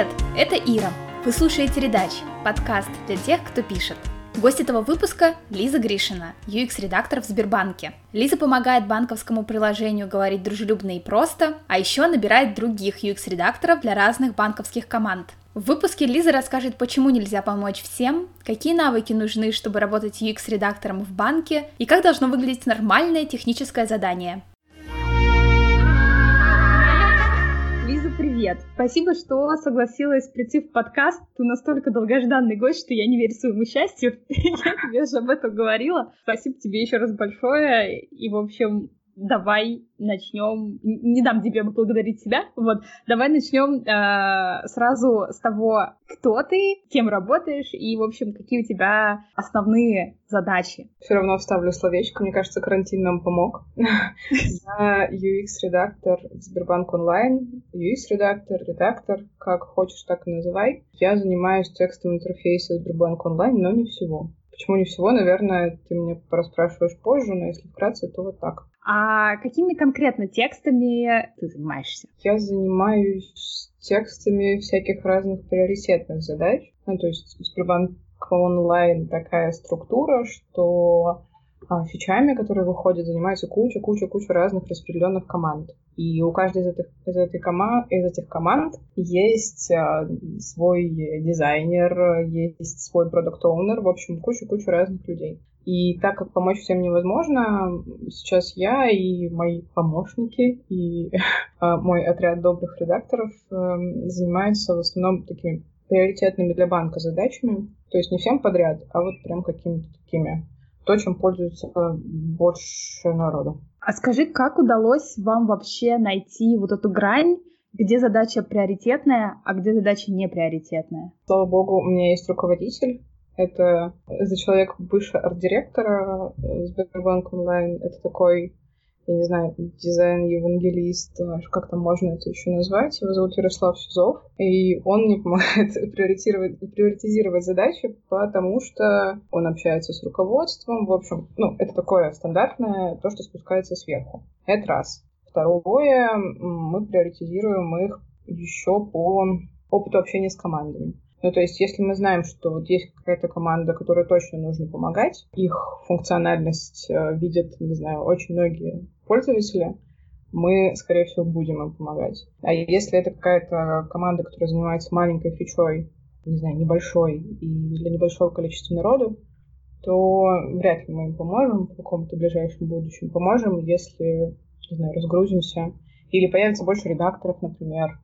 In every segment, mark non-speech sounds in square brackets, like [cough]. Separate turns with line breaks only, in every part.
Привет, это Ира. Вы слушаете «Редач» – подкаст для тех, кто пишет. Гость этого выпуска – Лиза Гришина, UX-редактор в Сбербанке. Лиза помогает банковскому приложению говорить дружелюбно и просто, а еще набирает других UX-редакторов для разных банковских команд. В выпуске Лиза расскажет, почему нельзя помочь всем, какие навыки нужны, чтобы работать UX-редактором в банке и как должно выглядеть нормальное техническое задание. Привет! Спасибо, что согласилась прийти в подкаст. Ты настолько долгожданный гость, что я не верю своему счастью. [laughs] я тебе уже об этом говорила. Спасибо тебе еще раз большое. И, в общем, давай начнем. Не дам тебе поблагодарить себя. Вот, давай начнем э, сразу с того, кто ты, кем работаешь и, в общем, какие у тебя основные задачи.
Все равно вставлю словечко. Мне кажется, карантин нам помог. [laughs] Я UX-редактор в Сбербанк онлайн. UX-редактор, редактор, как хочешь, так и называй. Я занимаюсь текстом интерфейса Сбербанк онлайн, но не всего. Почему не всего, наверное, ты меня пораспрашиваешь позже, но если вкратце, то вот так.
А какими конкретно текстами ты занимаешься?
Я занимаюсь текстами всяких разных приоритетных задач. Ну, то есть Сбербанк онлайн такая структура, что а, фичами, которые выходят, занимается куча-куча-куча разных распределенных команд. И у каждой из этих, из, этой кома, из этих команд есть а, свой дизайнер, есть свой продукт-оунер, в общем, куча-куча разных людей. И так как помочь всем невозможно, сейчас я и мои помощники, и [laughs] а, мой отряд добрых редакторов эм, занимаются в основном такими приоритетными для банка задачами. То есть не всем подряд, а вот прям какими-то такими. То, чем пользуется больше народу.
А скажи, как удалось вам вообще найти вот эту грань, где задача приоритетная, а где задача не приоритетная?
Слава богу, у меня есть руководитель, это за человек бывшего арт-директора э, Сбербанк онлайн. Это такой, я не знаю, дизайн-евангелист, э, как там можно это еще назвать. Его зовут Ярослав Сюзов. И он мне помогает [laughs] приоритизировать, приоритизировать задачи, потому что он общается с руководством. В общем, ну, это такое стандартное, то, что спускается сверху. Это раз. Второе, мы приоритизируем их еще по опыту общения с командами. Ну, то есть, если мы знаем, что вот есть какая-то команда, которой точно нужно помогать, их функциональность э, видят, не знаю, очень многие пользователи, мы, скорее всего, будем им помогать. А если это какая-то команда, которая занимается маленькой фичой, не знаю, небольшой и для небольшого количества народу, то вряд ли мы им поможем в каком-то ближайшем будущем. Поможем, если, не знаю, разгрузимся. Или появится больше редакторов, например,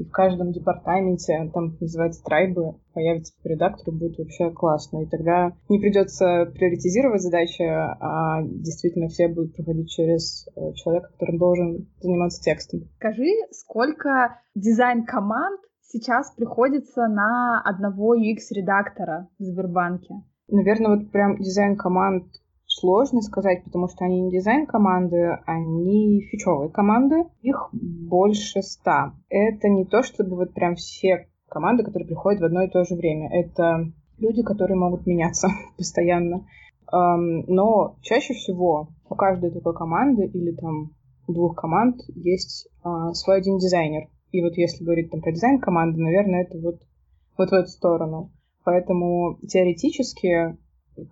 и в каждом департаменте, там называется трайбы, появится по редактору, будет вообще классно. И тогда не придется приоритизировать задачи, а действительно все будут проходить через э, человека, который должен заниматься текстом.
Скажи, сколько дизайн-команд сейчас приходится на одного UX-редактора в Сбербанке?
Наверное, вот прям дизайн-команд сложно сказать, потому что они не дизайн-команды, они фичевые команды. Их больше ста. Это не то, чтобы вот прям все команды, которые приходят в одно и то же время. Это люди, которые могут меняться [laughs] постоянно. Но чаще всего у каждой такой команды или там двух команд есть а, свой один дизайнер. И вот если говорить там про дизайн команды, наверное, это вот, вот в эту сторону. Поэтому теоретически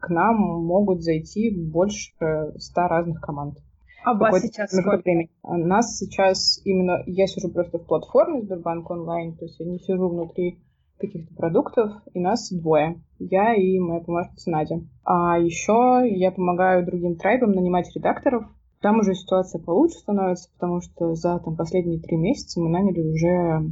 к нам могут зайти больше ста разных команд.
А вас сейчас сколько? Времени.
У нас сейчас именно... Я сижу просто в платформе Сбербанк онлайн, то есть я не сижу внутри каких-то продуктов, и нас двое. Я и моя помощница Надя. А еще я помогаю другим трайбам нанимать редакторов. Там уже ситуация получше становится, потому что за там, последние три месяца мы наняли уже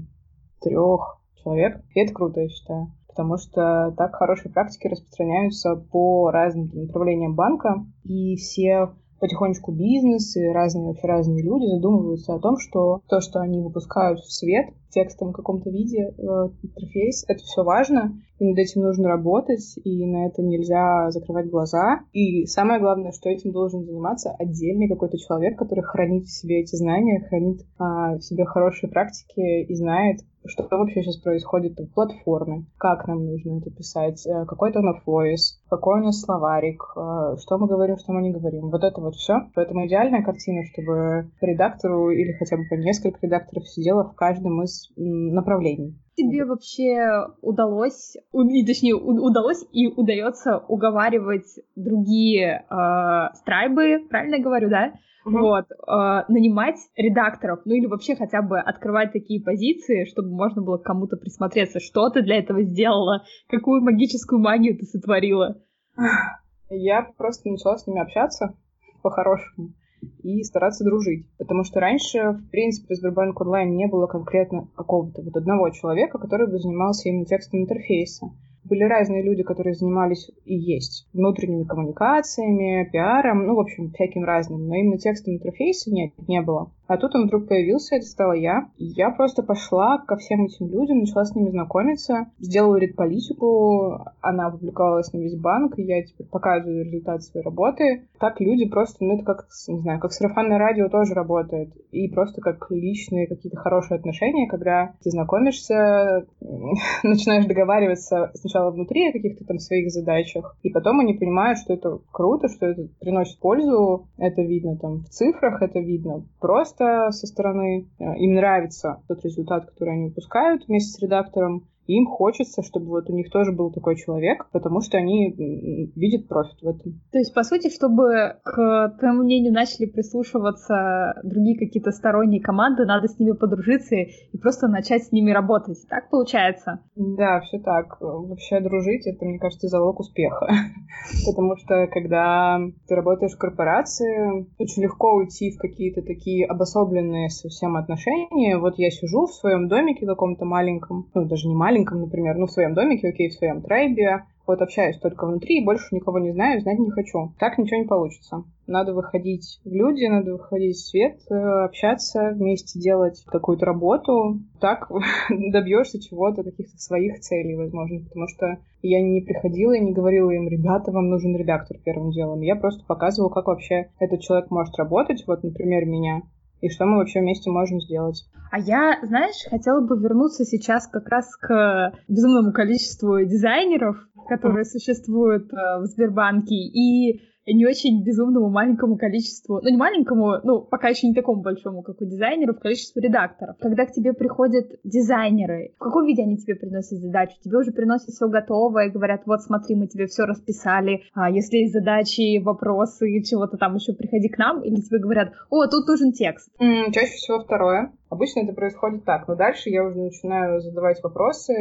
трех человек. И это круто, я считаю потому что так хорошие практики распространяются по разным направлениям банка, и все потихонечку бизнес и разные вообще разные люди задумываются о том, что то, что они выпускают в свет в текстовом каком-то виде, э, интерфейс, это все важно, и над этим нужно работать, и на это нельзя закрывать глаза. И самое главное, что этим должен заниматься отдельный какой-то человек, который хранит в себе эти знания, хранит а, в себе хорошие практики и знает, что вообще сейчас происходит в платформе, как нам нужно это писать, э, какой то of voice, какой у нас словарик, э, что мы говорим, что мы не говорим. Вот это вот все. Поэтому идеальная картина, чтобы редактору или хотя бы по несколько редакторов сидело в каждом из направлений.
Тебе вообще удалось, и точнее удалось и удается уговаривать другие э, страйбы, правильно говорю, да? Uh-huh. Вот, э, нанимать редакторов, ну или вообще хотя бы открывать такие позиции, чтобы можно было к кому-то присмотреться, что ты для этого сделала, какую магическую магию ты сотворила.
Я просто начала с ними общаться по-хорошему и стараться дружить. Потому что раньше, в принципе, в Сбербанк онлайн не было конкретно какого-то вот одного человека, который бы занимался именно текстом интерфейса были разные люди, которые занимались и есть внутренними коммуникациями, пиаром, ну, в общем, всяким разным, но именно текстом интерфейса нет, не было. А тут он вдруг появился, это стала я. И я просто пошла ко всем этим людям, начала с ними знакомиться, сделала редполитику, она опубликовалась на весь банк, и я теперь показываю результат своей работы. Так люди просто, ну это как, не знаю, как сарафанное радио тоже работает. И просто как личные какие-то хорошие отношения, когда ты знакомишься, [laughs] начинаешь договариваться сначала внутри о каких-то там своих задачах, и потом они понимают, что это круто, что это приносит пользу, это видно там в цифрах, это видно просто просто со стороны. Э, им нравится тот результат, который они выпускают вместе с редактором им хочется, чтобы вот у них тоже был такой человек, потому что они видят профит в этом.
То есть, по сути, чтобы к твоему мнению начали прислушиваться другие какие-то сторонние команды, надо с ними подружиться и просто начать с ними работать. Так получается?
Да, все так. Вообще дружить — это, мне кажется, залог успеха. [laughs] Потому что, когда ты работаешь в корпорации, очень легко уйти в какие-то такие обособленные совсем отношения. Вот я сижу в своем домике каком-то маленьком, ну, даже не маленьком, маленьком, например, ну, в своем домике, окей, в своем трайбе, вот общаюсь только внутри и больше никого не знаю, знать не хочу. Так ничего не получится. Надо выходить в люди, надо выходить в свет, э, общаться, вместе делать какую-то работу. Так [laughs] добьешься чего-то, каких-то своих целей, возможно. Потому что я не приходила и не говорила им, ребята, вам нужен редактор первым делом. Я просто показывала, как вообще этот человек может работать. Вот, например, меня и что мы вообще вместе можем сделать.
А я, знаешь, хотела бы вернуться сейчас как раз к безумному количеству дизайнеров, которые существуют э, в Сбербанке, и не очень безумному маленькому количеству, ну не маленькому, ну пока еще не такому большому, как у дизайнеров, количеству редакторов. Когда к тебе приходят дизайнеры, в каком виде они тебе приносят задачу? Тебе уже приносят все готовое, говорят, вот смотри, мы тебе все расписали, а если есть задачи, вопросы, чего-то там еще приходи к нам, или тебе говорят, о, тут нужен текст.
Mm, чаще всего второе. Обычно это происходит так, но дальше я уже начинаю задавать вопросы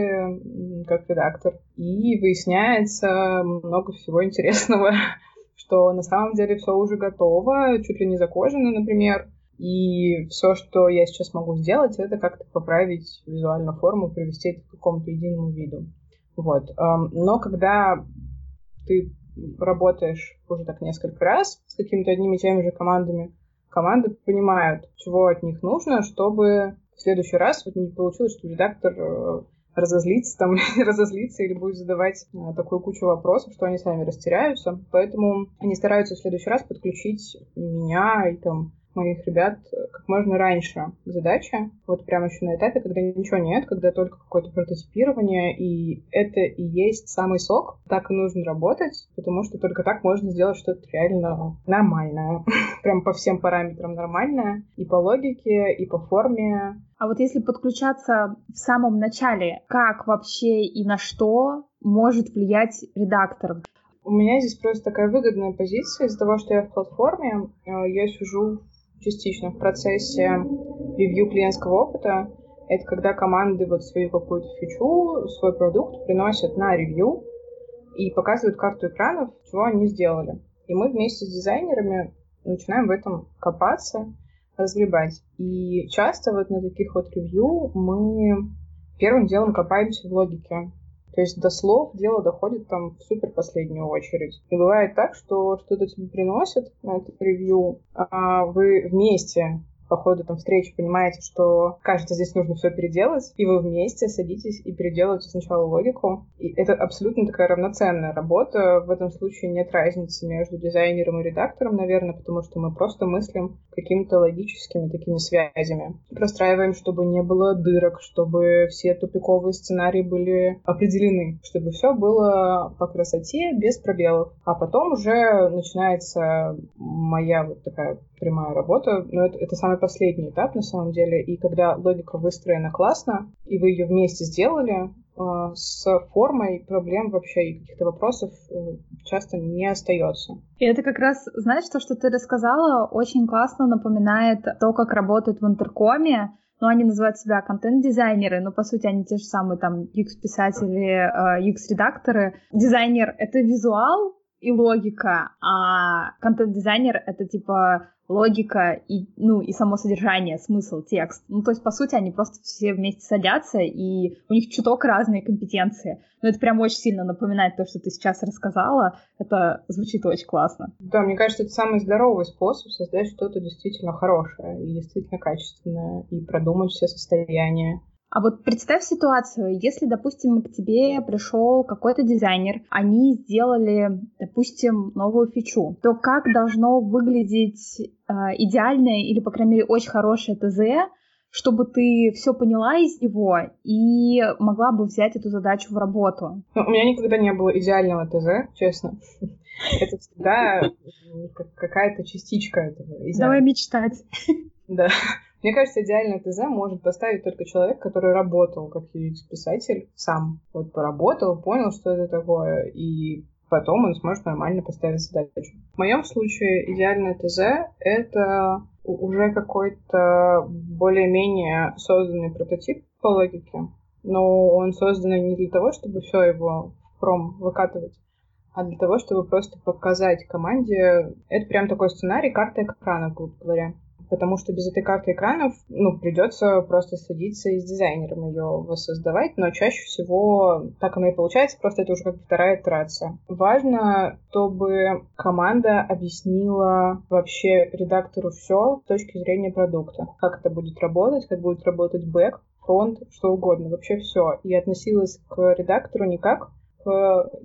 как редактор, и выясняется много всего интересного [laughs] что на самом деле все уже готово, чуть ли не закожено, например, и все, что я сейчас могу сделать, это как-то поправить визуально форму, привести это к какому-то единому виду. Вот. Но когда ты работаешь уже так несколько раз с какими-то одними и теми же командами, команды понимают, чего от них нужно, чтобы в следующий раз вот не получилось, что редактор э, разозлиться там, [laughs] разозлиться или будет задавать а, такую кучу вопросов, что они сами растеряются. Поэтому они стараются в следующий раз подключить меня и там моих ребят как можно раньше к задаче. Вот прямо еще на этапе, когда ничего нет, когда только какое-то прототипирование, и это и есть самый сок. Так и нужно работать, потому что только так можно сделать что-то реально нормальное. [laughs] Прям по всем параметрам нормальное. И по логике, и по форме.
А вот если подключаться в самом начале, как вообще и на что может влиять редактор?
У меня здесь просто такая выгодная позиция из-за того, что я в платформе, э, я сижу частично в процессе ревью клиентского опыта. Это когда команды вот свою какую-то фичу, свой продукт приносят на ревью и показывают карту экранов, чего они сделали. И мы вместе с дизайнерами начинаем в этом копаться, разгребать. И часто вот на таких вот ревью мы первым делом копаемся в логике то есть до слов дело доходит там в супер последнюю очередь. И бывает так, что что-то тебе приносят на это ревью, а вы вместе по ходу там встречи понимаете, что кажется, здесь нужно все переделать, и вы вместе садитесь и переделываете сначала логику. И это абсолютно такая равноценная работа. В этом случае нет разницы между дизайнером и редактором, наверное, потому что мы просто мыслим какими-то логическими такими связями. Простраиваем, чтобы не было дырок, чтобы все тупиковые сценарии были определены, чтобы все было по красоте, без пробелов. А потом уже начинается моя вот такая прямая работа, но это, это самый последний этап на самом деле. И когда логика выстроена классно, и вы ее вместе сделали, э, с формой проблем вообще и каких-то вопросов э, часто не остается.
И это как раз, знаешь, то, что ты рассказала, очень классно напоминает то, как работают в интеркоме, ну, они называют себя контент-дизайнеры, но, по сути, они те же самые, там, UX-писатели, UX-редакторы. Э, Дизайнер — это визуал, и логика, а контент-дизайнер — это типа логика и, ну, и само содержание, смысл, текст. Ну, то есть, по сути, они просто все вместе садятся, и у них чуток разные компетенции. Но это прям очень сильно напоминает то, что ты сейчас рассказала. Это звучит очень классно.
Да, мне кажется, это самый здоровый способ создать что-то действительно хорошее и действительно качественное, и продумать все состояния.
А вот представь ситуацию, если, допустим, к тебе пришел какой-то дизайнер, они сделали, допустим, новую фичу, то как должно выглядеть э, идеальное или, по крайней мере, очень хорошее ТЗ, чтобы ты все поняла из него и могла бы взять эту задачу в работу?
Ну, у меня никогда не было идеального ТЗ, честно. Это всегда какая-то частичка этого.
Давай мечтать.
Да. Мне кажется, идеальное ТЗ может поставить только человек, который работал как UX-писатель сам. Вот поработал, понял, что это такое, и потом он сможет нормально поставить задачу. В моем случае идеальное ТЗ — это уже какой-то более-менее созданный прототип по логике, но он созданный не для того, чтобы все его в пром выкатывать, а для того, чтобы просто показать команде. Это прям такой сценарий, карта экрана, грубо говоря потому что без этой карты экранов, ну, придется просто садиться и с дизайнером ее воссоздавать, но чаще всего так оно и получается, просто это уже как вторая итерация. Важно, чтобы команда объяснила вообще редактору все с точки зрения продукта. Как это будет работать, как будет работать бэк, фронт, что угодно, вообще все. И относилась к редактору не как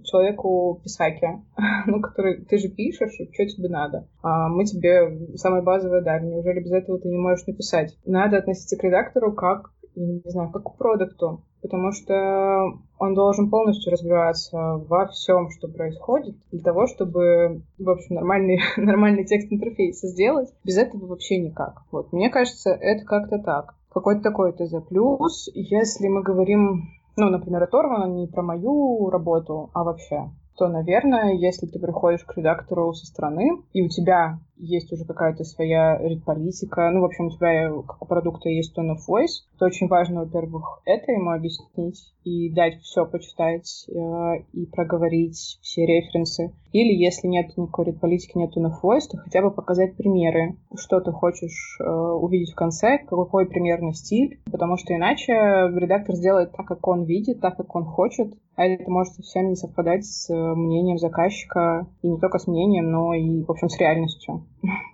человеку писаке, [laughs] ну, который ты же пишешь, что тебе надо. А мы тебе самое базовое дали. Неужели без этого ты не можешь написать? Надо относиться к редактору как, не знаю, как к продукту, потому что он должен полностью разбираться во всем, что происходит, для того, чтобы, в общем, нормальный, [laughs] нормальный текст интерфейса сделать. Без этого вообще никак. Вот, мне кажется, это как-то так. Какой-то такой ТЗ. Плюс, если мы говорим ну, например, оторвано не про мою работу, а вообще, то, наверное, если ты приходишь к редактору со стороны, и у тебя есть уже какая-то своя редполитика, ну, в общем, у тебя как у продукта есть tone of voice, то очень важно, во-первых, это ему объяснить и дать все почитать э, и проговорить все референсы. Или если нет никакой редполитики, нет tone of voice, то хотя бы показать примеры, что ты хочешь э, увидеть в конце, какой примерный стиль, потому что иначе редактор сделает так, как он видит, так, как он хочет, а это может совсем не совпадать с мнением заказчика, и не только с мнением, но и, в общем, с реальностью.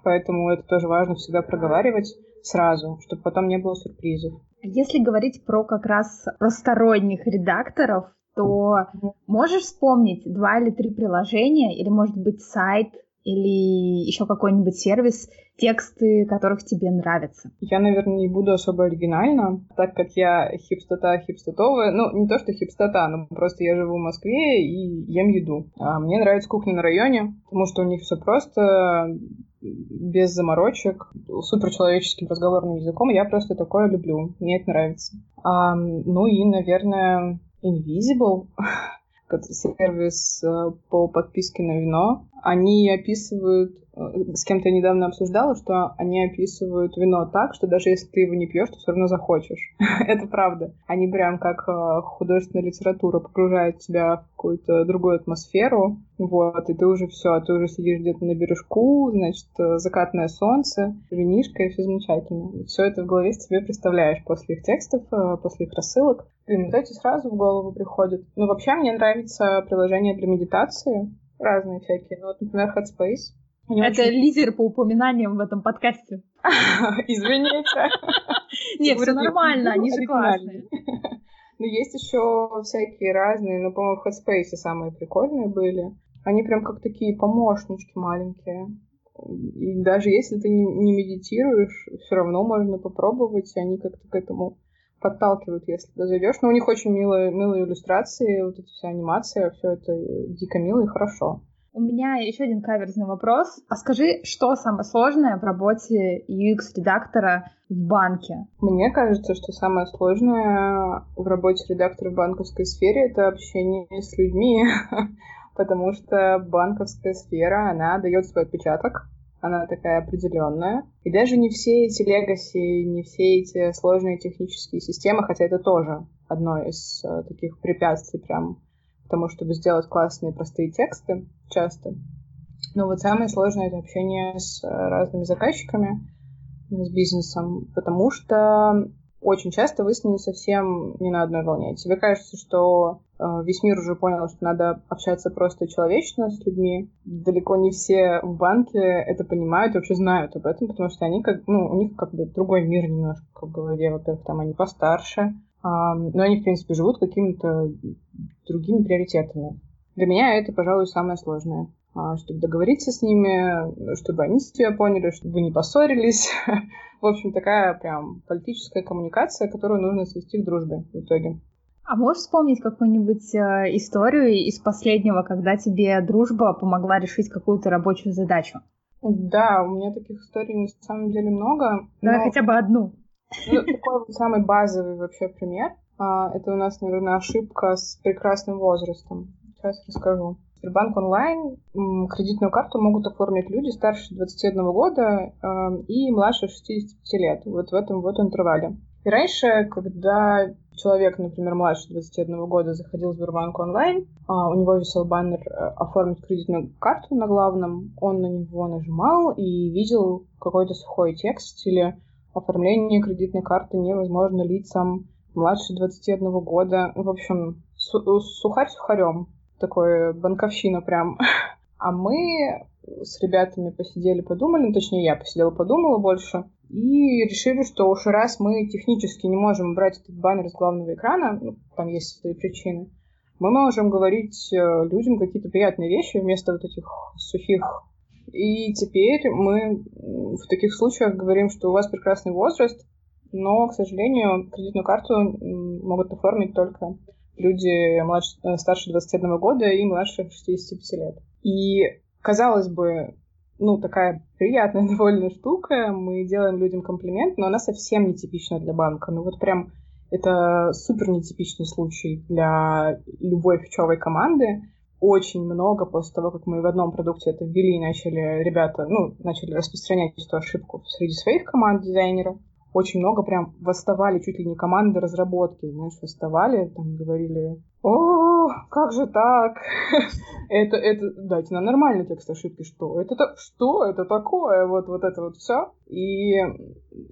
Поэтому это тоже важно всегда проговаривать сразу, чтобы потом не было сюрпризов.
Если говорить про как раз про сторонних редакторов, то можешь вспомнить два или три приложения, или, может быть, сайт, или еще какой-нибудь сервис, тексты которых тебе нравятся?
Я, наверное, не буду особо оригинально, так как я хипстота хипстотовая. Ну, не то, что хипстота, но просто я живу в Москве и ем еду. А мне нравится кухня на районе, потому что у них все просто без заморочек, супер человеческим разговорным языком. Я просто такое люблю. Мне это нравится. А, ну и, наверное, Invisible. [laughs] сервис э, по подписке на вино. Они описывают, э, с кем-то недавно обсуждала, что они описывают вино так, что даже если ты его не пьешь, ты все равно захочешь. [laughs] Это правда. Они прям как э, художественная литература погружают тебя в какую-то другую атмосферу, вот, и ты уже все, ты уже сидишь где-то на бережку, значит, закатное солнце, винишка, и все замечательно. Все это в голове себе представляешь после их текстов, после их рассылок. Блин, вот эти сразу в голову приходят. Ну, вообще, мне нравится приложение для медитации. Разные всякие. Ну, вот, например, Headspace.
Это очень... лидер по упоминаниям в этом подкасте. [laughs]
Извините. [laughs]
Нет, все нормально, они же классные. [laughs]
Ну, есть еще всякие разные, но, по-моему, в Headspace самые прикольные были. Они прям как такие помощнички маленькие. И даже если ты не медитируешь, все равно можно попробовать, и они как-то к этому подталкивают, если ты зайдешь. Но у них очень милые, милые иллюстрации, вот эта вся анимация, все это дико мило и хорошо.
У меня еще один каверзный вопрос. А скажи, что самое сложное в работе UX-редактора в банке?
Мне кажется, что самое сложное в работе редактора в банковской сфере — это общение с людьми, [laughs] потому что банковская сфера, она дает свой отпечаток, она такая определенная. И даже не все эти легаси, не все эти сложные технические системы, хотя это тоже одно из э, таких препятствий прям к тому, чтобы сделать классные простые тексты часто. Но вот самое сложное — это общение с э, разными заказчиками, с бизнесом, потому что очень часто вы с ними совсем не на одной волне. Тебе кажется, что весь мир уже понял, что надо общаться просто человечно с людьми. Далеко не все в банке это понимают и вообще знают об этом, потому что они как, ну, у них как бы другой мир немножко в голове. Во-первых, там они постарше, но они, в принципе, живут какими-то другими приоритетами. Для меня это, пожалуй, самое сложное. А, чтобы договориться с ними, чтобы они тебя поняли, чтобы вы не поссорились. [laughs] В общем, такая прям политическая коммуникация, которую нужно свести к дружбе в итоге.
А можешь вспомнить какую-нибудь э, историю из последнего, когда тебе дружба помогла решить какую-то рабочую задачу?
Да, у меня таких историй на самом деле много.
Давай но... хотя бы одну.
Ну, такой вот самый базовый вообще пример. А, это у нас, наверное, ошибка с прекрасным возрастом. Сейчас расскажу. Сбербанк онлайн кредитную карту могут оформить люди старше 21 года э, и младше 65 лет. Вот в этом вот интервале. И раньше, когда человек, например, младше 21 года заходил в Сбербанк онлайн, а у него висел баннер э, «Оформить кредитную карту» на главном, он на него нажимал и видел какой-то сухой текст или оформление кредитной карты невозможно лицам младше 21 года. В общем, су- сухарь сухарем. Такое банковщина прям. [laughs] А мы с ребятами посидели, подумали, ну, точнее, я посидела, подумала больше, и решили, что уж раз мы технически не можем брать этот баннер с главного экрана, ну, там есть свои причины, мы можем говорить э, людям какие-то приятные вещи вместо вот этих сухих и теперь мы в таких случаях говорим, что у вас прекрасный возраст, но, к сожалению, кредитную карту могут оформить только люди младше, э, старше 21 года и младше 65 лет. И, казалось бы, ну, такая приятная [laughs] довольно штука, мы делаем людям комплимент, но она совсем нетипична для банка. Ну, вот прям это супер нетипичный случай для любой фичевой команды, очень много после того, как мы в одном продукте это ввели и начали ребята, ну, начали распространять эту ошибку среди своих команд дизайнеров, очень много прям восставали, чуть ли не команды разработки, знаешь, восставали, там говорили, о, как же так? [laughs] это, это, дайте нам нормальный текст ошибки, что? Это, что это такое? Вот, вот это вот все. И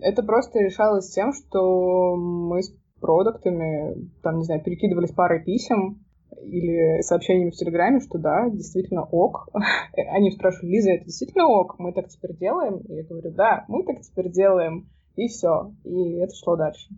это просто решалось тем, что мы с продуктами, там, не знаю, перекидывались парой писем, или сообщениями в Телеграме, что да, действительно ок. [laughs] Они спрашивают, Лиза, это действительно ок? Мы так теперь делаем? И я говорю, да, мы так теперь делаем. И все. И это шло дальше.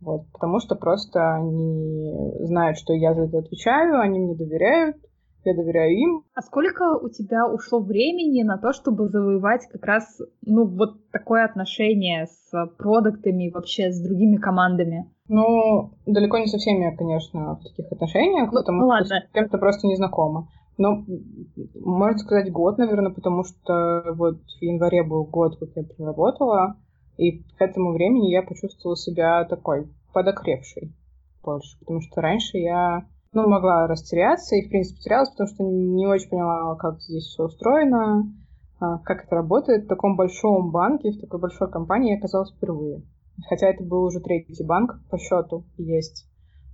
Вот. Потому что просто они знают, что я за это отвечаю, они мне доверяют, я доверяю им.
А сколько у тебя ушло времени на то, чтобы завоевать как раз, ну, вот такое отношение с продуктами и вообще с другими командами?
Ну, далеко не со всеми конечно, в таких отношениях, ну, потому ну, что с кем-то просто не знакома. Но, можно сказать, год, наверное, потому что вот в январе был год, как я проработала, и к этому времени я почувствовала себя такой подокрепшей больше, потому что раньше я ну, могла растеряться и, в принципе, терялась, потому что не очень поняла, как здесь все устроено, а, как это работает. В таком большом банке, в такой большой компании я оказалась впервые. Хотя это был уже третий банк по счету есть,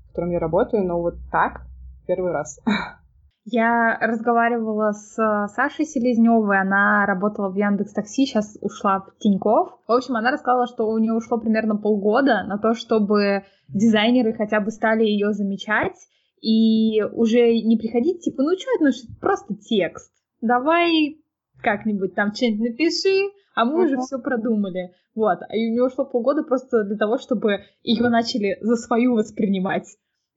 в котором я работаю, но вот так первый раз. [laughs]
Я разговаривала с Сашей Селезневой, она работала в Яндекс Такси, сейчас ушла в Тиньков. В общем, она рассказала, что у нее ушло примерно полгода на то, чтобы дизайнеры хотя бы стали ее замечать и уже не приходить, типа, ну что это, ну просто текст, давай как-нибудь там что-нибудь напиши, а мы uh-huh. уже все продумали. Вот. И у нее ушло полгода просто для того, чтобы ее начали за свою воспринимать.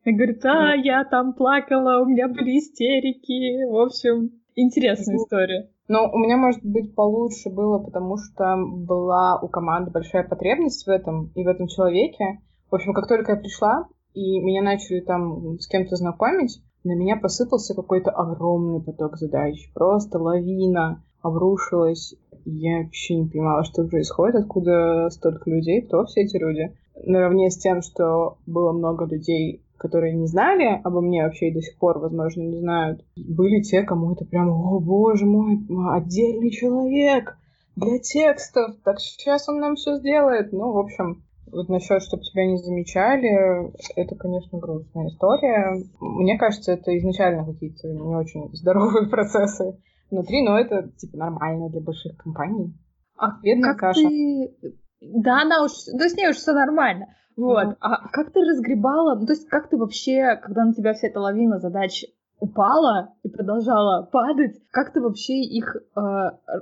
Она говорит, а, я там плакала, у меня были истерики. В общем, интересная история.
Ну, у меня, может быть, получше было, потому что была у команды большая потребность в этом и в этом человеке. В общем, как только я пришла, и меня начали там с кем-то знакомить, на меня посыпался какой-то огромный поток задач, просто лавина обрушилась. Я вообще не понимала, что происходит, откуда столько людей, кто все эти люди. Наравне с тем, что было много людей, которые не знали обо мне вообще и до сих пор, возможно, не знают, были те, кому это прям, о боже мой, отдельный человек для текстов, так сейчас он нам все сделает. Ну, в общем, вот насчет, чтобы тебя не замечали, это, конечно, грустная история. Мне кажется, это изначально какие-то не очень здоровые [laughs] процессы внутри, но это, типа, нормально для больших компаний.
А Бедная как Каша. ты... Да, она уж... Да с ней уж все нормально. Вот. Mm-hmm. А как ты разгребала... Ну, то есть как ты вообще, когда на тебя вся эта лавина задач упала и продолжала падать, как ты вообще их э,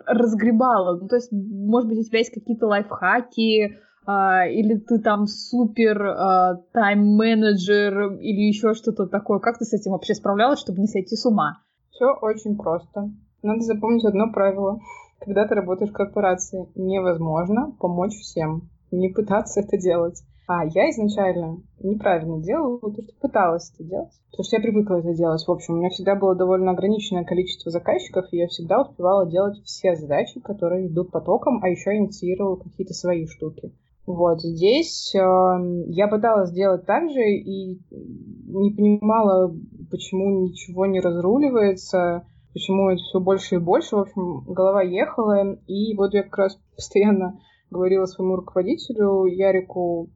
разгребала? Ну, то есть, может быть, у тебя есть какие-то лайфхаки, Uh, или ты там супер uh, тайм-менеджер или еще что-то такое. Как ты с этим вообще справлялась, чтобы не сойти с ума?
Все очень просто. Надо запомнить одно правило. Когда ты работаешь в корпорации, невозможно помочь всем. Не пытаться это делать. А я изначально неправильно делала то, что пыталась это делать. Потому что я привыкла это делать. В общем, у меня всегда было довольно ограниченное количество заказчиков, и я всегда успевала делать все задачи, которые идут потоком, а еще инициировала какие-то свои штуки. Вот здесь э, я пыталась сделать так же и не понимала, почему ничего не разруливается, почему это все больше и больше. В общем, голова ехала, и вот я как раз постоянно говорила своему руководителю Ярику,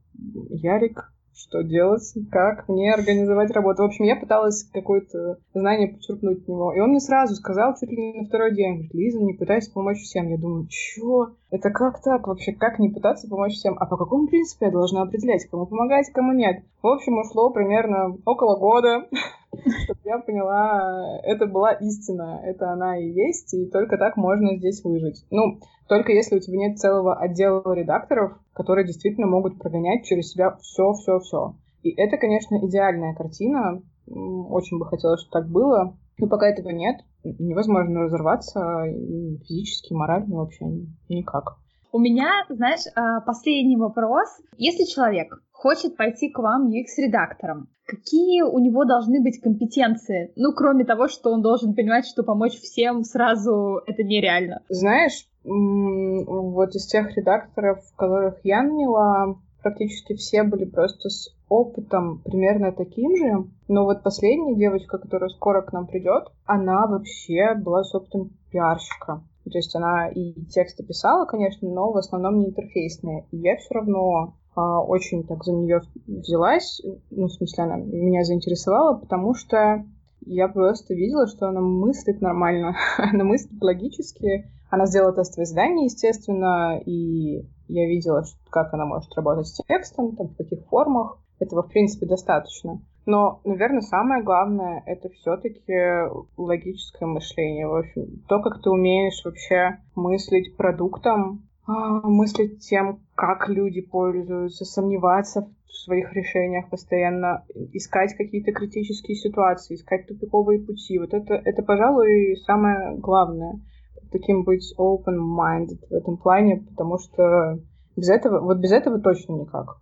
Ярик, что делать, как мне организовать работу. В общем, я пыталась какое-то знание подчеркнуть от него. И он мне сразу сказал, чуть ли не на второй день, говорит, Лиза, не пытайся помочь всем. Я думаю, чё? Это как так вообще? Как не пытаться помочь всем? А по какому принципу я должна определять, кому помогать, кому нет? В общем, ушло примерно около года, [laughs] чтобы я поняла, это была истина, это она и есть, и только так можно здесь выжить. Ну, только если у тебя нет целого отдела редакторов, которые действительно могут прогонять через себя все-все-все. И это, конечно, идеальная картина. Очень бы хотелось, чтобы так было. Но пока этого нет, невозможно разорваться физически, морально вообще никак.
У меня, знаешь, а, последний вопрос. Если человек хочет пойти к вам UX-редактором, какие у него должны быть компетенции? Ну, кроме того, что он должен понимать, что помочь всем сразу это нереально.
Знаешь, вот из тех редакторов, которых я наняла, практически все были просто с опытом примерно таким же. Но вот последняя девочка, которая скоро к нам придет, она вообще была с опытом пиарщика. То есть она и тексты писала, конечно, но в основном не интерфейсные. И я все равно очень так за нее взялась. Ну, в смысле, она меня заинтересовала, потому что я просто видела, что она мыслит нормально. [laughs] она мыслит логически. Она сделала тестовое задание, естественно, и я видела, как она может работать с текстом, там, в каких формах. Этого, в принципе, достаточно. Но, наверное, самое главное — это все-таки логическое мышление. В общем, то, как ты умеешь вообще мыслить продуктом, а, мыслить тем, как люди пользуются, сомневаться в своих решениях постоянно, искать какие-то критические ситуации, искать тупиковые пути. Вот это, это пожалуй, самое главное. Таким быть open-minded в этом плане, потому что без этого, вот без этого точно никак.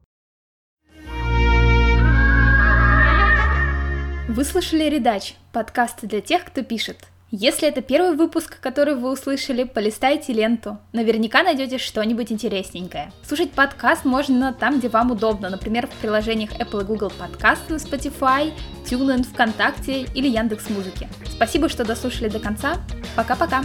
Вы слышали «Редач» — подкаст для тех, кто пишет. Если это первый выпуск, который вы услышали, полистайте ленту. Наверняка найдете что-нибудь интересненькое. Слушать подкаст можно там, где вам удобно, например, в приложениях Apple и Google Podcast на Spotify, TuneIn, ВКонтакте или Яндекс.Музыки. Спасибо, что дослушали до конца. Пока-пока!